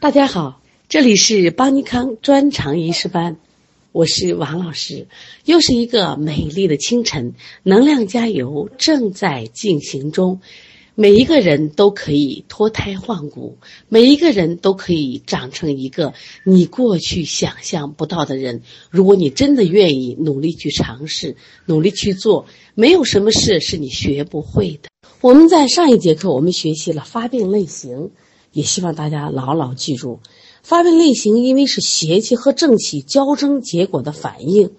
大家好，这里是邦尼康专长仪式班，我是王老师。又是一个美丽的清晨，能量加油正在进行中。每一个人都可以脱胎换骨，每一个人都可以长成一个你过去想象不到的人。如果你真的愿意努力去尝试，努力去做，没有什么事是你学不会的。我们在上一节课我们学习了发病类型。也希望大家牢牢记住，发病类型因为是邪气和正气交争结果的反应，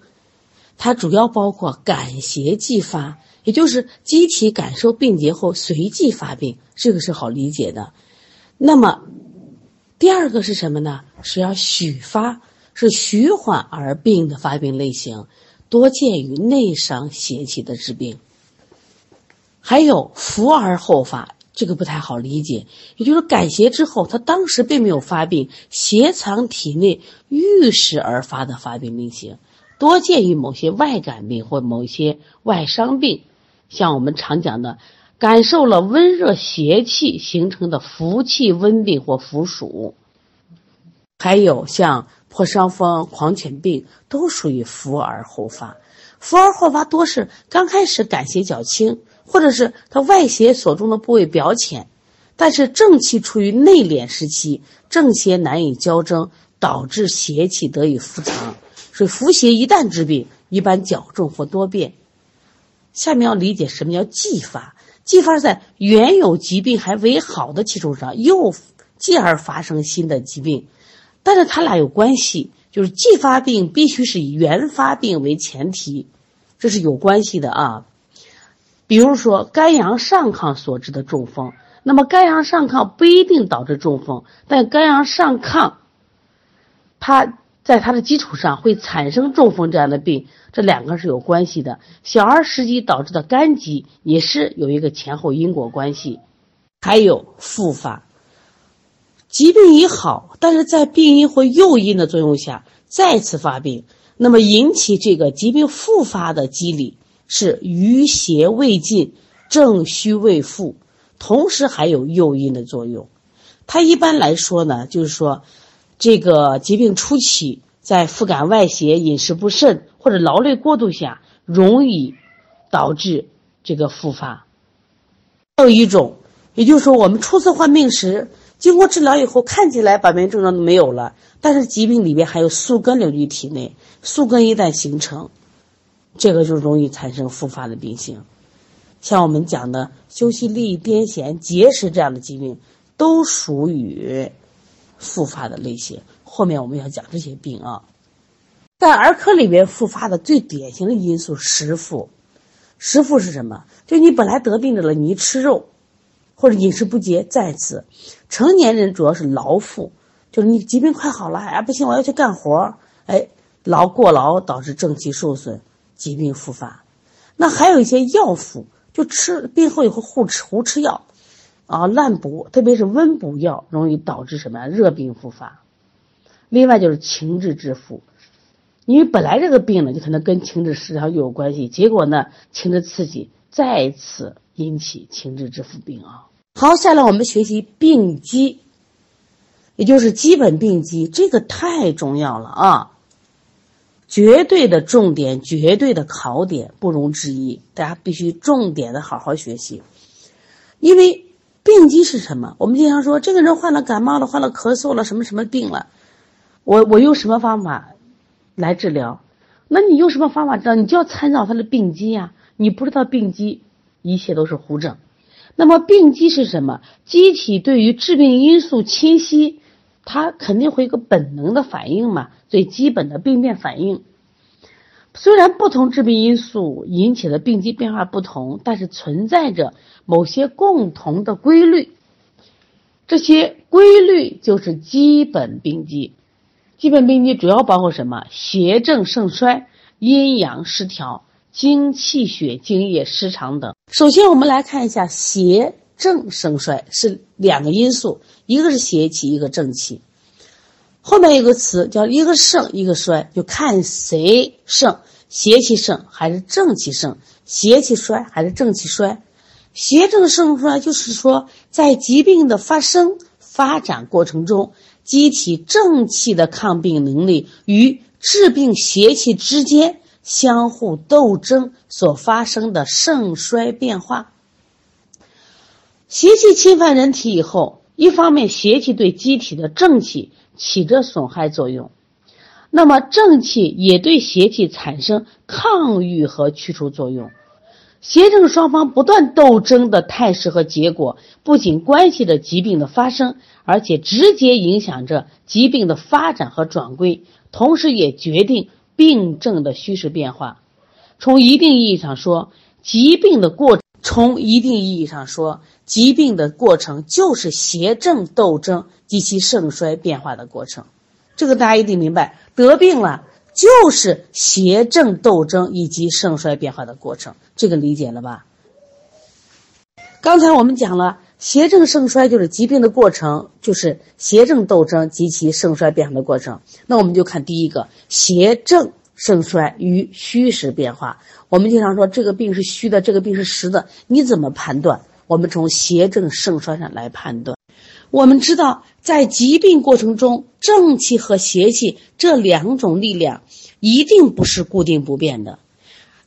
它主要包括感邪即发，也就是机体感受病结后随即发病，这个是好理解的。那么，第二个是什么呢？是要许发，是徐缓而病的发病类型，多见于内伤邪气的治病，还有伏而后发。这个不太好理解，也就是感邪之后，他当时并没有发病，邪藏体内遇事而发的发病类型，多见于某些外感病或某些外伤病，像我们常讲的，感受了温热邪气形成的伏气温病或伏暑，还有像破伤风、狂犬病，都属于伏而后发。伏而后发多是刚开始感邪较轻。或者是它外邪所中的部位表浅，但是正气处于内敛时期，正邪难以交争，导致邪气得以伏藏。所以伏邪一旦治病，一般较重或多变。下面要理解什么叫继发？继发在原有疾病还未好的基础上，又继而发生新的疾病，但是它俩有关系，就是继发病必须是以原发病为前提，这是有关系的啊。比如说肝阳上亢所致的中风，那么肝阳上亢不一定导致中风，但肝阳上亢，它在它的基础上会产生中风这样的病，这两个是有关系的。小儿时期导致的肝疾也是有一个前后因果关系。还有复发，疾病已好，但是在病因或诱因的作用下再次发病，那么引起这个疾病复发的机理。是余邪未尽，正虚未复，同时还有诱因的作用。它一般来说呢，就是说，这个疾病初期在腹感外邪、饮食不慎或者劳累过度下，容易导致这个复发。还有一种，也就是说，我们初次患病时，经过治疗以后，看起来表面症状都没有了，但是疾病里边还有宿根留于体内，宿根一旦形成。这个就容易产生复发的病情，像我们讲的休息力、癫痫、结石这样的疾病，都属于复发的类型。后面我们要讲这些病啊，在儿科里边复发的最典型的因素是食腹，食腹是什么？就你本来得病的了，你一吃肉，或者饮食不节，再次，成年人主要是劳腹，就是你疾病快好了，哎不行，我要去干活，哎劳过劳导致正气受损。疾病复发，那还有一些药服，就吃病后以后胡吃胡吃药，啊滥补，特别是温补药，容易导致什么呀？热病复发。另外就是情志之腹，因为本来这个病呢，就可能跟情志失调有关系，结果呢，情志刺激再次引起情志之腹病啊。好，下来我们学习病机，也就是基本病机，这个太重要了啊。绝对的重点，绝对的考点，不容置疑。大家必须重点的好好学习，因为病机是什么？我们经常说，这个人患了感冒了，患了咳嗽了，什么什么病了，我我用什么方法来治疗？那你用什么方法治疗？你就要参照他的病机呀。你不知道病机，一切都是胡整。那么病机是什么？机体对于致病因素侵袭。它肯定会有个本能的反应嘛，最基本的病变反应。虽然不同致病因素引起的病机变化不同，但是存在着某些共同的规律。这些规律就是基本病机。基本病机主要包括什么？邪正盛衰、阴阳失调、精气血精液失常等。首先，我们来看一下邪。正盛衰是两个因素，一个是邪气，一个正气。后面有个词叫一个盛，一个衰，就看谁盛，邪气盛还是正气盛，邪气衰还是正气衰。邪正盛衰就是说，在疾病的发生、发展过程中，机体正气的抗病能力与致病邪气之间相互斗争所发生的盛衰变化。邪气侵犯人体以后，一方面邪气对机体的正气起着损害作用，那么正气也对邪气产生抗御和驱除作用。邪正双方不断斗争的态势和结果，不仅关系着疾病的发生，而且直接影响着疾病的发展和转归，同时也决定病症的虚实变化。从一定意义上说，疾病的过从一定意义上说，疾病的过程就是邪正斗争及其盛衰变化的过程。这个大家一定明白，得病了。就是邪正斗争以及盛衰变化的过程，这个理解了吧？刚才我们讲了，邪正盛衰就是疾病的过程，就是邪正斗争及其盛衰变化的过程。那我们就看第一个，邪正盛衰与虚实变化。我们经常说这个病是虚的，这个病是实的，你怎么判断？我们从邪正盛衰上来判断。我们知道，在疾病过程中，正气和邪气这两种力量一定不是固定不变的，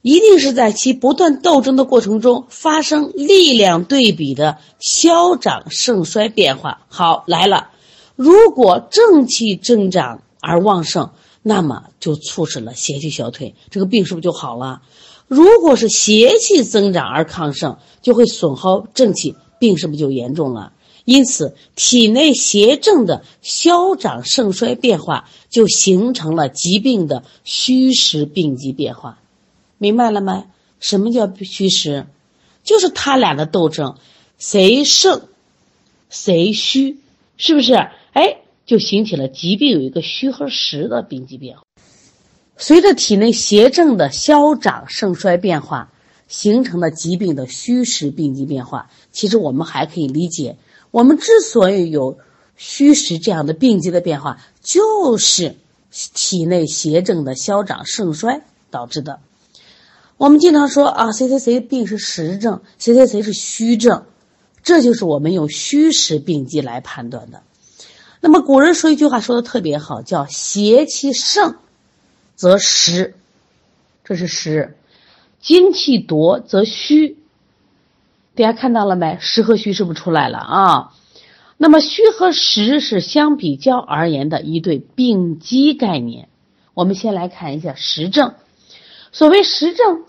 一定是在其不断斗争的过程中发生力量对比的消长盛衰变化。好，来了，如果正气增长而旺盛，那么就促使了邪气消退，这个病是不是就好了？如果是邪气增长而亢盛，就会损耗正气，病是不是就严重了？因此，体内邪正的消长盛衰变化，就形成了疾病的虚实病机变化。明白了吗？什么叫虚实？就是他俩的斗争，谁胜，谁虚，是不是？哎，就形起了疾病有一个虚和实的病机变化。随着体内邪正的消长盛衰变化，形成了疾病的虚实病机变化。其实我们还可以理解。我们之所以有虚实这样的病机的变化，就是体内邪正的消长盛衰导致的。我们经常说啊，谁谁谁病是实症，谁谁谁是虚症，这就是我们用虚实病机来判断的。那么古人说一句话说的特别好，叫邪气盛则实，这是实；精气夺则虚。大家看到了没？实和虚是不是出来了啊？那么虚和实是相比较而言的一对病机概念。我们先来看一下实症。所谓实症，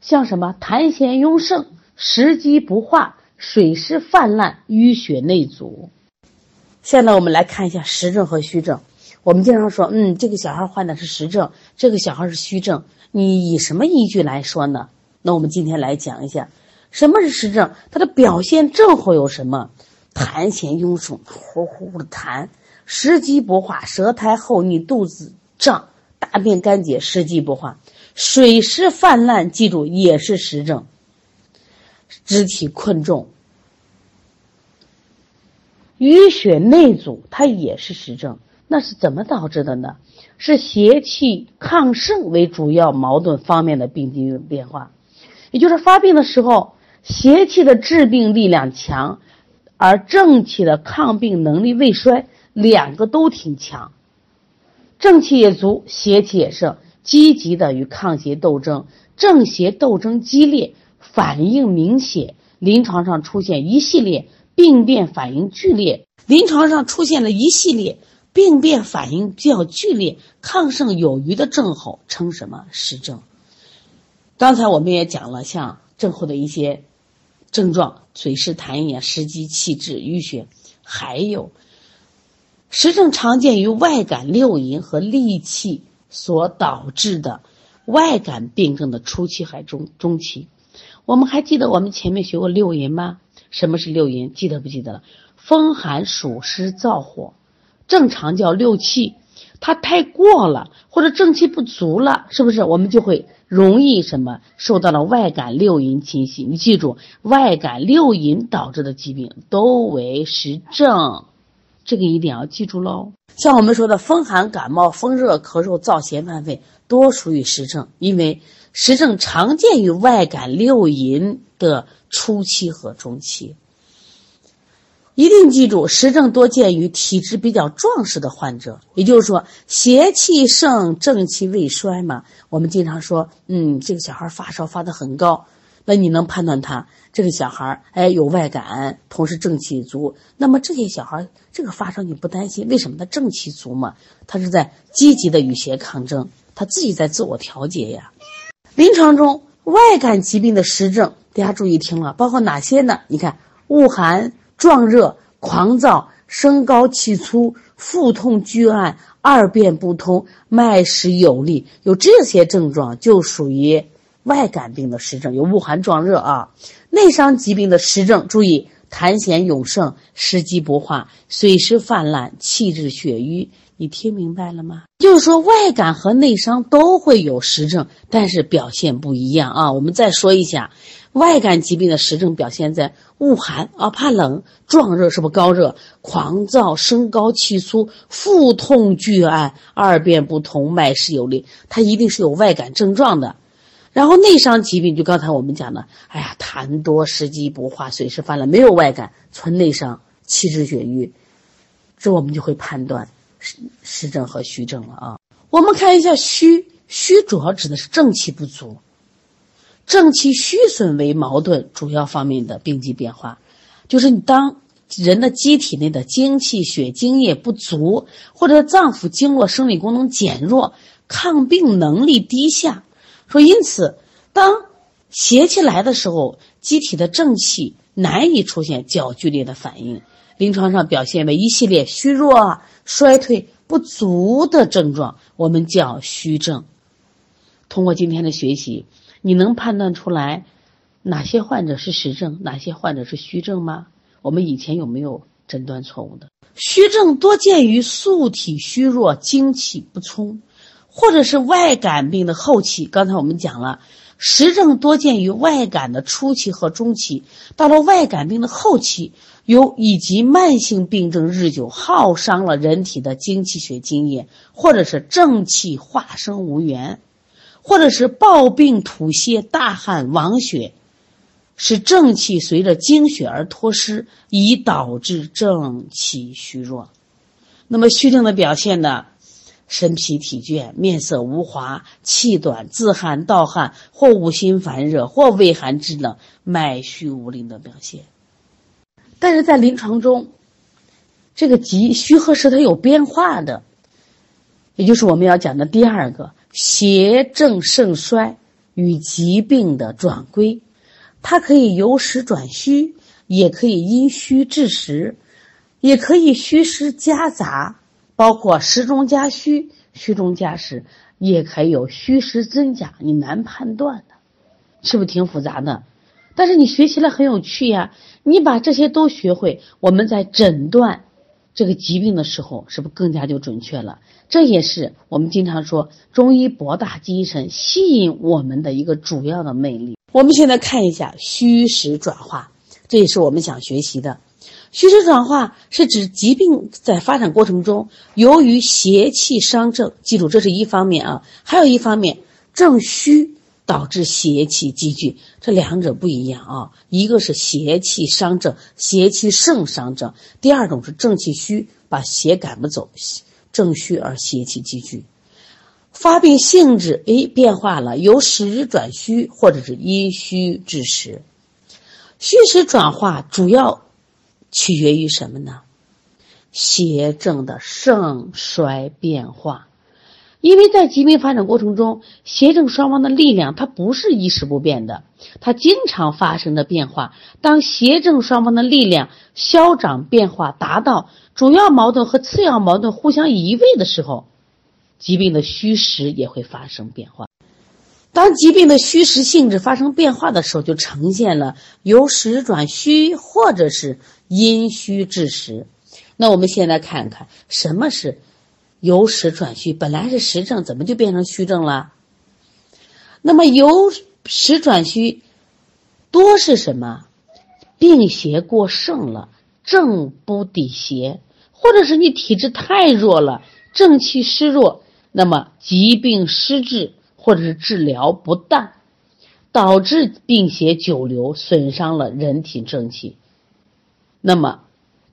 像什么痰涎壅盛、食积不化、水湿泛滥、淤血内阻。现在我们来看一下实症和虚症。我们经常说，嗯，这个小孩患的是实症，这个小孩是虚症。你以什么依据来说呢？那我们今天来讲一下。什么是实症？它的表现症候有什么？痰涎壅盛，呼呼的痰；食积不化，舌苔厚腻，肚子胀，大便干结，食积不化；水湿泛滥，记住也是实症。肢体困重，淤血内阻，它也是实症。那是怎么导致的呢？是邪气亢盛为主要矛盾方面的病机变化，也就是发病的时候。邪气的致病力量强，而正气的抗病能力未衰，两个都挺强。正气也足，邪气也盛，积极的与抗邪斗争，正邪斗争激烈，反应明显，临床上出现一系列病变反应剧烈。临床上出现了一系列病变反应较剧烈、抗盛有余的症候，称什么实症？刚才我们也讲了，像症候的一些。症状：嘴湿痰饮、食积气滞、淤血，还有实症常见于外感六淫和戾气所导致的外感病症的初期还中中期。我们还记得我们前面学过六淫吗？什么是六淫？记得不记得了？风寒暑湿燥火，正常叫六气。它太过了，或者正气不足了，是不是我们就会容易什么受到了外感六淫侵袭？你记住，外感六淫导致的疾病都为实症，这个一定要记住喽。像我们说的风寒感冒、风热咳嗽、燥邪犯肺，多属于实症，因为实症常见于外感六淫的初期和中期。一定记住，实证多见于体质比较壮实的患者，也就是说，邪气盛，正气未衰嘛。我们经常说，嗯，这个小孩发烧发得很高，那你能判断他这个小孩，哎，有外感，同时正气足。那么这些小孩这个发烧你不担心，为什么他正气足嘛？他是在积极的与邪抗争，他自己在自我调节呀。临床中外感疾病的实证，大家注意听了，包括哪些呢？你看，恶寒。壮热、狂躁、升高气粗、腹痛拒按、二便不通、脉实有力，有这些症状就属于外感病的实症，有恶寒壮热啊。内伤疾病的实症，注意痰涎涌盛、湿积不化、水湿泛滥、气滞血瘀。你听明白了吗？就是说，外感和内伤都会有实症，但是表现不一样啊。我们再说一下。外感疾病的实症表现在恶寒啊，怕冷；壮热是不是高热？狂躁、升高气粗、腹痛拒按、二便不通、脉实有力，它一定是有外感症状的。然后内伤疾病，就刚才我们讲的，哎呀，痰多、食积不化、水湿泛滥，没有外感，纯内伤、气滞血瘀，这我们就会判断实实症和虚症了啊。我们看一下虚，虚主要指的是正气不足。正气虚损为矛盾主要方面的病机变化，就是你当人的机体内的精气血精液不足，或者脏腑经络生理功能减弱，抗病能力低下。说因此，当邪气来的时候，机体的正气难以出现较剧烈的反应，临床上表现为一系列虚弱、衰退、不足的症状，我们叫虚症。通过今天的学习。你能判断出来哪些患者是实症，哪些患者是虚症吗？我们以前有没有诊断错误的？虚症多见于素体虚弱、精气不充，或者是外感病的后期。刚才我们讲了，实症多见于外感的初期和中期，到了外感病的后期，有以及慢性病症日久，耗伤了人体的精气血津液，或者是正气化生无源。或者是暴病吐泻、大汗、亡血，使正气随着精血而脱失，以导致正气虚弱。那么虚症的表现呢？身疲体倦、面色无华、气短、自汗、盗汗，或五心烦热，或畏寒肢冷、脉虚无力的表现。但是在临床中，这个急虚和实它有变化的，也就是我们要讲的第二个。邪正盛衰与疾病的转归，它可以由实转虚，也可以因虚致实，也可以虚实夹杂，包括实中加虚、虚中加实，也可以有虚实真假，你难判断的，是不是挺复杂的？但是你学起来很有趣呀，你把这些都学会，我们在诊断。这个疾病的时候，是不是更加就准确了？这也是我们经常说中医博大精深，吸引我们的一个主要的魅力。我们现在看一下虚实转化，这也是我们想学习的。虚实转化是指疾病在发展过程中，由于邪气伤正，记住这是一方面啊，还有一方面正虚。导致邪气积聚，这两者不一样啊。一个是邪气伤正，邪气盛伤正；第二种是正气虚，把邪赶不走，正虚而邪气积聚。发病性质哎变化了，由实转虚，或者是阴虚致实。虚实转化主要取决于什么呢？邪正的盛衰变化。因为在疾病发展过程中，邪正双方的力量它不是一时不变的，它经常发生的变化。当邪正双方的力量消长变化达到主要矛盾和次要矛盾互相移位的时候，疾病的虚实也会发生变化。当疾病的虚实性质发生变化的时候，就呈现了由实转虚，或者是因虚致实。那我们先来看看什么是。由实转虚，本来是实症，怎么就变成虚症了？那么由实转虚，多是什么？病邪过盛了，正不抵邪，或者是你体质太弱了，正气湿弱，那么疾病失治，或者是治疗不当，导致病邪久留，损伤了人体正气，那么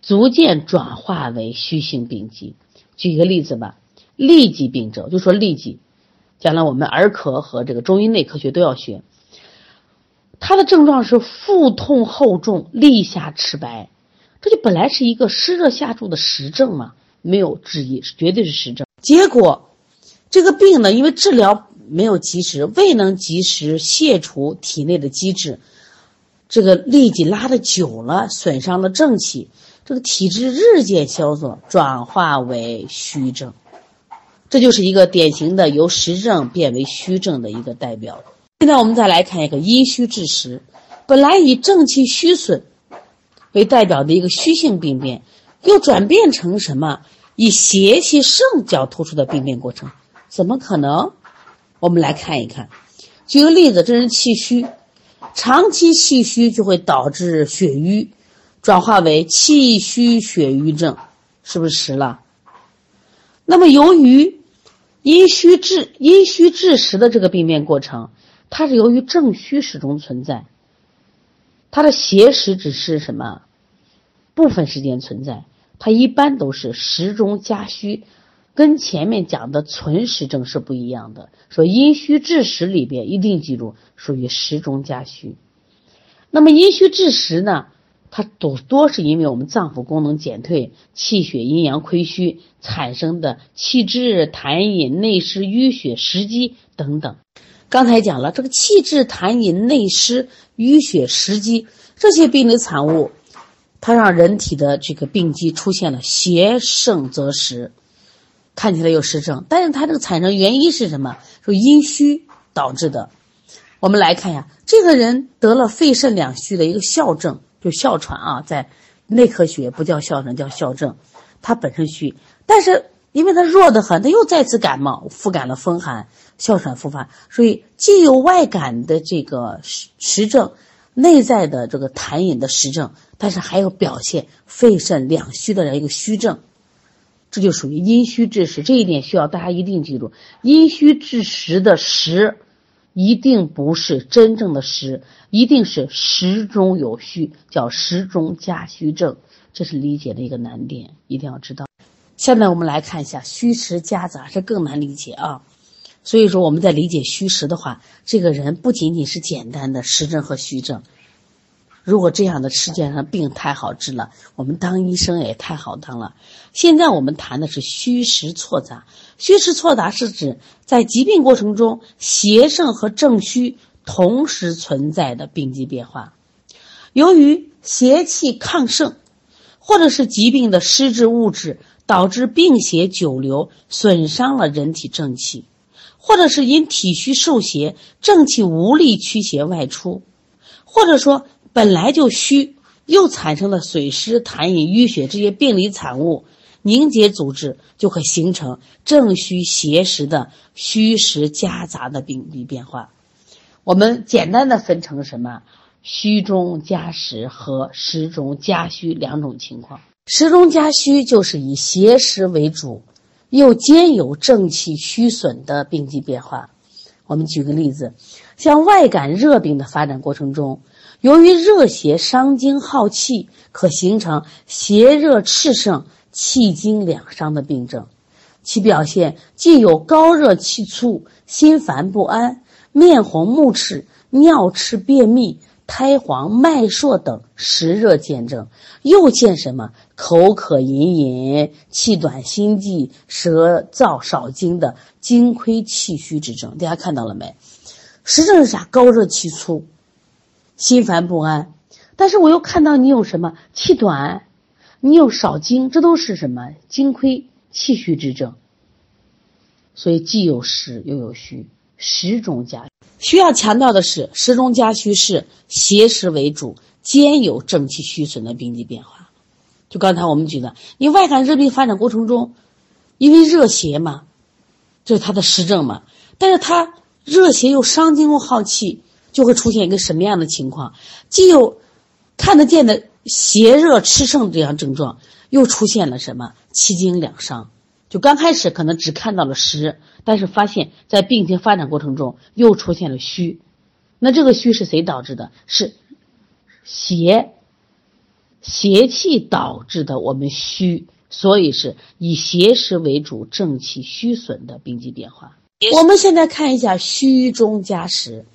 逐渐转化为虚性病机。举一个例子吧，痢疾病症，就说痢疾，将来我们儿科和这个中医内科学都要学。它的症状是腹痛厚重，痢下赤白，这就本来是一个湿热下注的实症嘛，没有质疑，绝对是实症。结果这个病呢，因为治疗没有及时，未能及时卸除体内的积滞，这个痢疾拉的久了，损伤了正气，这个体质日渐消瘦，转化为虚症，这就是一个典型的由实症变为虚症的一个代表。现在我们再来看一个阴虚致实，本来以正气虚损为代表的一个虚性病变，又转变成什么？以邪气盛较突出的病变过程，怎么可能？我们来看一看。举个例子，这人气虚，长期气虚就会导致血瘀，转化为气虚血瘀症，是不是实了？那么由于阴虚致阴虚致实的这个病变过程。它是由于正虚始终存在，它的邪实只是什么部分时间存在，它一般都是实中加虚，跟前面讲的存实症是不一样的。说阴虚致实里边一定记住属于实中加虚。那么阴虚致实呢，它多多是因为我们脏腑功能减退、气血阴阳亏虚产生的气滞、痰饮、内湿、淤血、食积等等。刚才讲了，这个气滞、痰饮、内湿、淤血、食积这些病理产物，它让人体的这个病机出现了邪盛则实，看起来有实症，但是它这个产生原因是什么？说阴虚导致的。我们来看一下，这个人得了肺肾两虚的一个哮症，就哮喘啊，在内科学不叫哮喘，叫哮症。他本身虚，但是。因为他弱得很，他又再次感冒，复感了风寒，哮喘复发，所以既有外感的这个实实症，内在的这个痰饮的实症，但是还有表现肺肾两虚的一个虚症，这就属于阴虚致实。这一点需要大家一定记住，阴虚致实的实，一定不是真正的实，一定是实中有虚，叫实中加虚症，这是理解的一个难点，一定要知道。下面我们来看一下虚实夹杂，这更难理解啊。所以说我们在理解虚实的话，这个人不仅仅是简单的实症和虚症。如果这样的世界上病太好治了，我们当医生也太好当了。现在我们谈的是虚实错杂，虚实错杂是指在疾病过程中邪盛和正虚同时存在的病机变化。由于邪气亢盛，或者是疾病的湿滞物质。导致病邪久留，损伤了人体正气，或者是因体虚受邪，正气无力驱邪外出，或者说本来就虚，又产生了水湿、痰饮、淤血这些病理产物凝结组织，就会形成正虚邪实的虚实夹杂的病理变化。我们简单的分成什么？虚中加实和实中加虚两种情况。实中加虚就是以邪实为主，又兼有正气虚损的病机变化。我们举个例子，像外感热病的发展过程中，由于热邪伤精耗气，可形成邪热炽盛、气经两伤的病症。其表现既有高热气促、心烦不安、面红目赤、尿赤便秘。苔黄、脉数等实热见证，又见什么口渴隐隐、气短心悸、舌燥少津的精亏气虚之症。大家看到了没？实症是啥？高热气促，心烦不安。但是我又看到你有什么气短，你有少精，这都是什么精亏气虚之症。所以既有实又有虚，实中加。需要强调的是，实中加虚是邪实为主，兼有正气虚损的病机变化。就刚才我们举的，你外感热病发展过程中，因为热邪嘛，这是它的实症嘛。但是它热邪又伤精又耗气，就会出现一个什么样的情况？既有看得见的邪热炽盛这样症状，又出现了什么气经两伤？就刚开始可能只看到了实，但是发现，在病情发展过程中又出现了虚，那这个虚是谁导致的？是邪邪气导致的我们虚，所以是以邪实为主，正气虚损的病机变化。我们现在看一下虚中加实，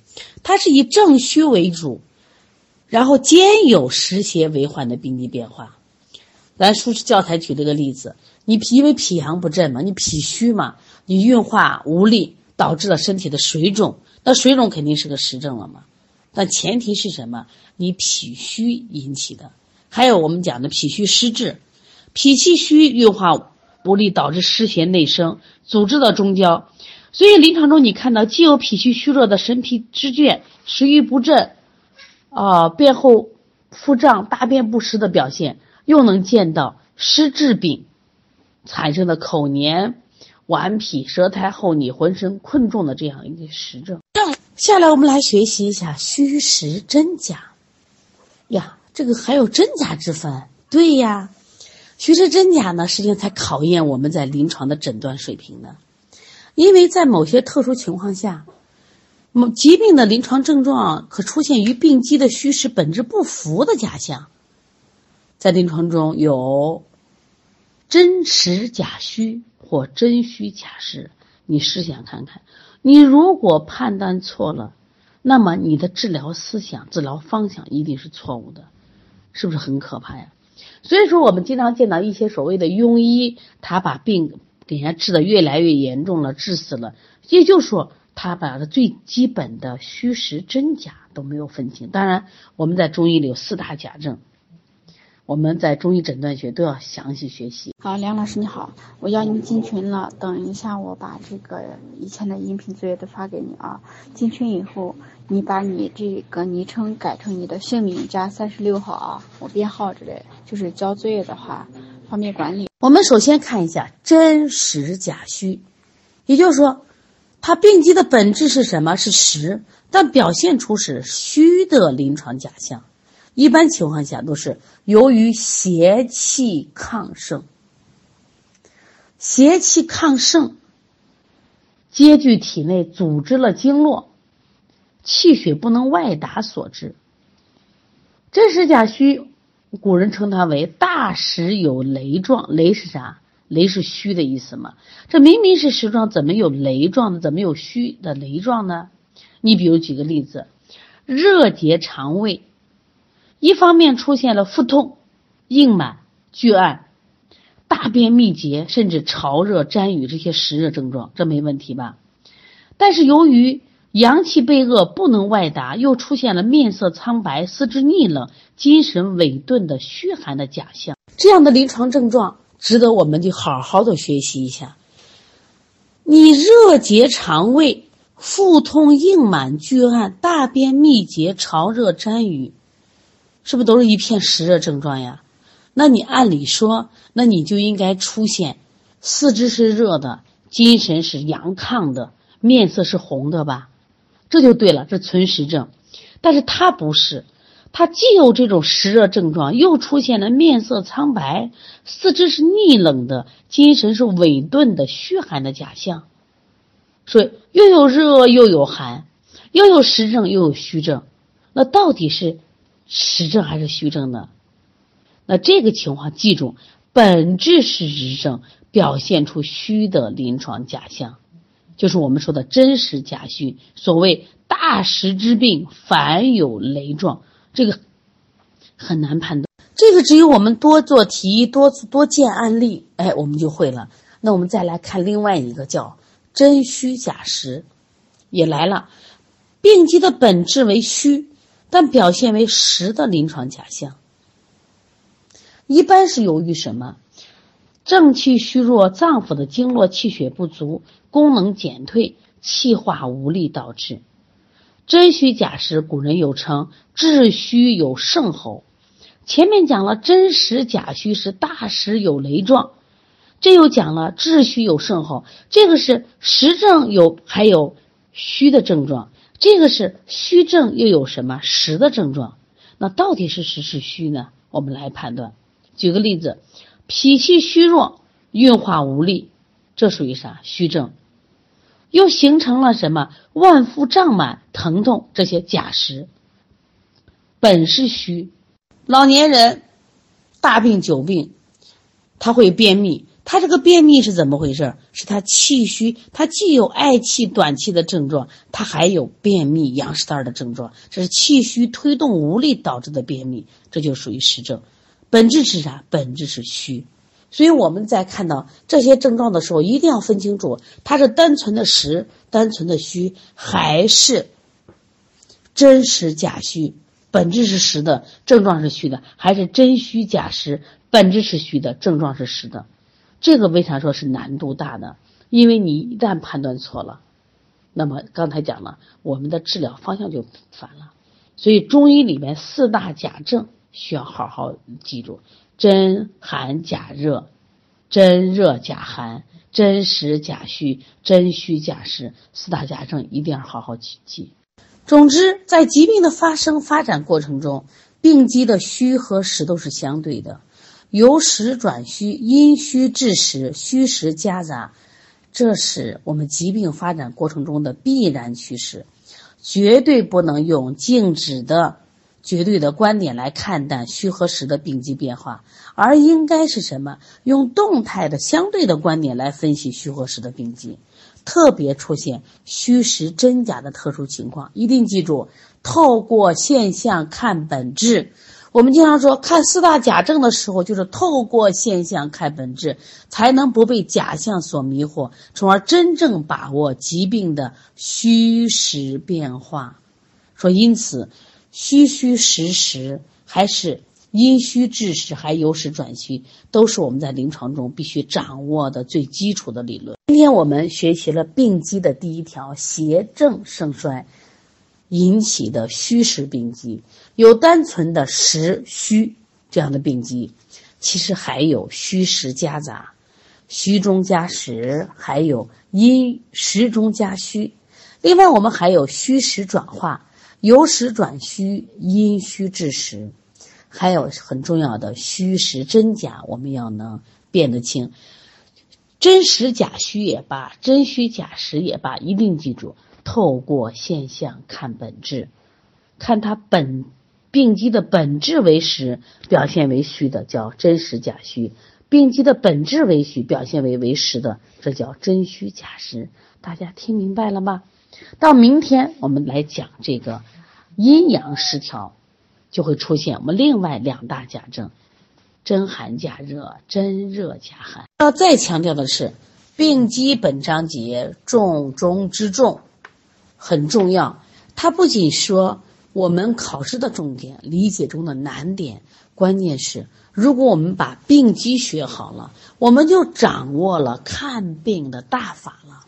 它是以正虚为主，然后兼有实邪为患的病机变化。咱书教材举这个例子，你脾因为脾阳不振嘛，你脾虚嘛，你运化无力，导致了身体的水肿，那水肿肯定是个实症了嘛。但前提是什么？你脾虚引起的。还有我们讲的脾虚湿滞，脾气虚运化无力，导致湿邪内生，阻滞到中焦。所以临床中你看到既有脾虚虚弱的神疲肢倦、食欲不振，啊，便后腹胀、大便不实的表现，又能见到湿滞病产生的口黏、顽皮、舌苔厚腻、浑身困重的这样一个实症。下来我们来学习一下虚实真假呀，这个还有真假之分。对呀，虚实真假呢，实际上才考验我们在临床的诊断水平呢。因为在某些特殊情况下，某疾病的临床症状可出现与病机的虚实本质不符的假象，在临床中有真实假虚或真虚假实。你试想看看，你如果判断错了，那么你的治疗思想、治疗方向一定是错误的，是不是很可怕呀？所以说，我们经常见到一些所谓的庸医，他把病。给人家治的越来越严重了，治死了。也就是说，他把他最基本的虚实真假都没有分清。当然，我们在中医里有四大假证，我们在中医诊断学都要详细学习。好，梁老师你好，我邀你进群了，等一下我把这个以前的音频作业都发给你啊。进群以后，你把你这个昵称改成你的姓名加三十六号啊，我编号之类，就是交作业的话。方面管理。我们首先看一下真实假虚，也就是说，它病机的本质是什么？是实，但表现出是虚的临床假象。一般情况下都是由于邪气亢盛，邪气亢盛，积聚体内，组织了经络，气血不能外达所致。真实假虚。古人称它为大实有雷状，雷是啥？雷是虚的意思嘛？这明明是实状，怎么有雷状呢？怎么有虚的雷状呢？你比如举个例子，热结肠胃，一方面出现了腹痛、硬满、拒按、大便秘结，甚至潮热沾雨这些实热症状，这没问题吧？但是由于阳气被遏，不能外达，又出现了面色苍白、四肢逆冷、精神萎顿的虚寒的假象。这样的临床症状值得我们去好好的学习一下。你热结肠胃、腹痛硬满、拒按、大便秘结、潮热沾雨，是不是都是一片实热症状呀？那你按理说，那你就应该出现四肢是热的，精神是阳亢的，面色是红的吧？这就对了，这存实症，但是他不是，他既有这种实热症状，又出现了面色苍白、四肢是逆冷的、精神是萎顿的、虚寒的假象，所以又有热又有寒，又有实症又有虚症，那到底是实症还是虚症呢？那这个情况记住，本质是实症，表现出虚的临床假象。就是我们说的真实假虚，所谓大实之病，凡有雷状，这个很难判断。这个只有我们多做题，多多见案例，哎，我们就会了。那我们再来看另外一个叫真虚假实，也来了。病机的本质为虚，但表现为实的临床假象，一般是由于什么？正气虚弱，脏腑的经络气血不足，功能减退，气化无力导致。真虚假实，古人有称治虚有盛候。前面讲了真实假虚是大实有雷状，这又讲了治虚有盛候。这个是实症有还有虚的症状，这个是虚症又有什么实的症状？那到底是实是虚呢？我们来判断。举个例子。脾气虚弱，运化无力，这属于啥虚症？又形成了什么脘腹胀满、疼痛这些假实，本是虚。老年人大病久病，他会便秘。他这个便秘是怎么回事？是他气虚，他既有嗳气短气的症状，他还有便秘羊屎蛋的症状，这是气虚推动无力导致的便秘，这就属于实症。本质是啥？本质是虚。所以我们在看到这些症状的时候，一定要分清楚，它是单纯的实、单纯的虚，还是真实假虚？本质是实的，症状是虚的，还是真虚假实？本质是虚的，症状是实的。这个为啥说是难度大呢？因为你一旦判断错了，那么刚才讲了，我们的治疗方向就反了。所以中医里面四大假症需要好好记住：真寒假热、真热假寒、真实假虚、真虚假实。四大假症一定要好好去记。总之，在疾病的发生发展过程中，病机的虚和实都是相对的。由实转虚，因虚致实，虚实夹杂，这是我们疾病发展过程中的必然趋势，绝对不能用静止的、绝对的观点来看待虚和实的病机变化，而应该是什么？用动态的、相对的观点来分析虚和实的病机，特别出现虚实真假的特殊情况，一定记住，透过现象看本质。我们经常说，看四大假证的时候，就是透过现象看本质，才能不被假象所迷惑，从而真正把握疾病的虚实变化。说，因此，虚虚实实，还是阴虚致实，还由实转虚，都是我们在临床中必须掌握的最基础的理论。今天我们学习了病机的第一条：邪正盛衰。引起的虚实病机，有单纯的实虚这样的病机，其实还有虚实夹杂，虚中加实，还有阴实中加虚。另外，我们还有虚实转化，由实转虚，阴虚致实，还有很重要的虚实真假，我们要能辨得清。真实假虚也罢，真虚假实也罢，一定记住。透过现象看本质，看它本病机的本质为实，表现为虚的叫真实假虚；病机的本质为虚，表现为为实的，这叫真虚假实。大家听明白了吗？到明天我们来讲这个阴阳失调，就会出现我们另外两大假症：真寒假热、真热假寒。要再强调的是，病机本章节重中之重。很重要，它不仅说我们考试的重点、理解中的难点，关键是如果我们把病机学好了，我们就掌握了看病的大法了。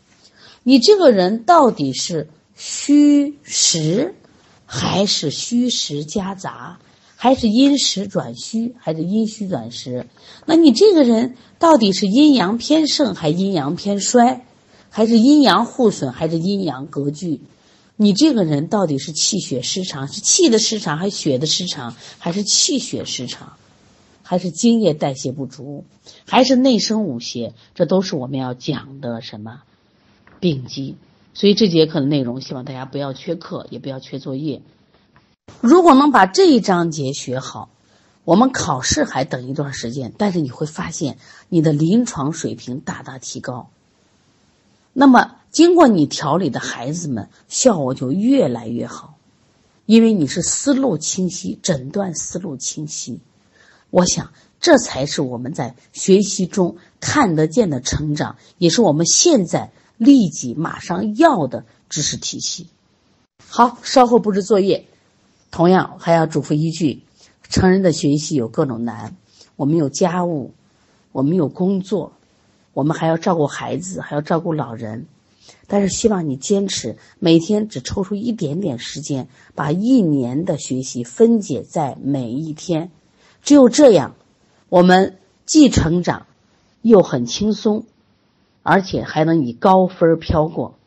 你这个人到底是虚实，还是虚实夹杂，还是阴实转虚，还是阴虚转实？那你这个人到底是阴阳偏盛，还阴阳偏衰？还是阴阳互损，还是阴阳隔拒？你这个人到底是气血失常，是气的失常，还是血的失常，还是气血失常，还是精液代谢不足，还是内生五邪？这都是我们要讲的什么病机？所以这节课的内容，希望大家不要缺课，也不要缺作业。如果能把这一章节学好，我们考试还等一段时间，但是你会发现你的临床水平大大提高。那么，经过你调理的孩子们，效果就越来越好，因为你是思路清晰，诊断思路清晰。我想，这才是我们在学习中看得见的成长，也是我们现在立即马上要的知识体系。好，稍后布置作业。同样，还要嘱咐一句：成人的学习有各种难，我们有家务，我们有工作。我们还要照顾孩子，还要照顾老人，但是希望你坚持，每天只抽出一点点时间，把一年的学习分解在每一天。只有这样，我们既成长，又很轻松，而且还能以高分飘过。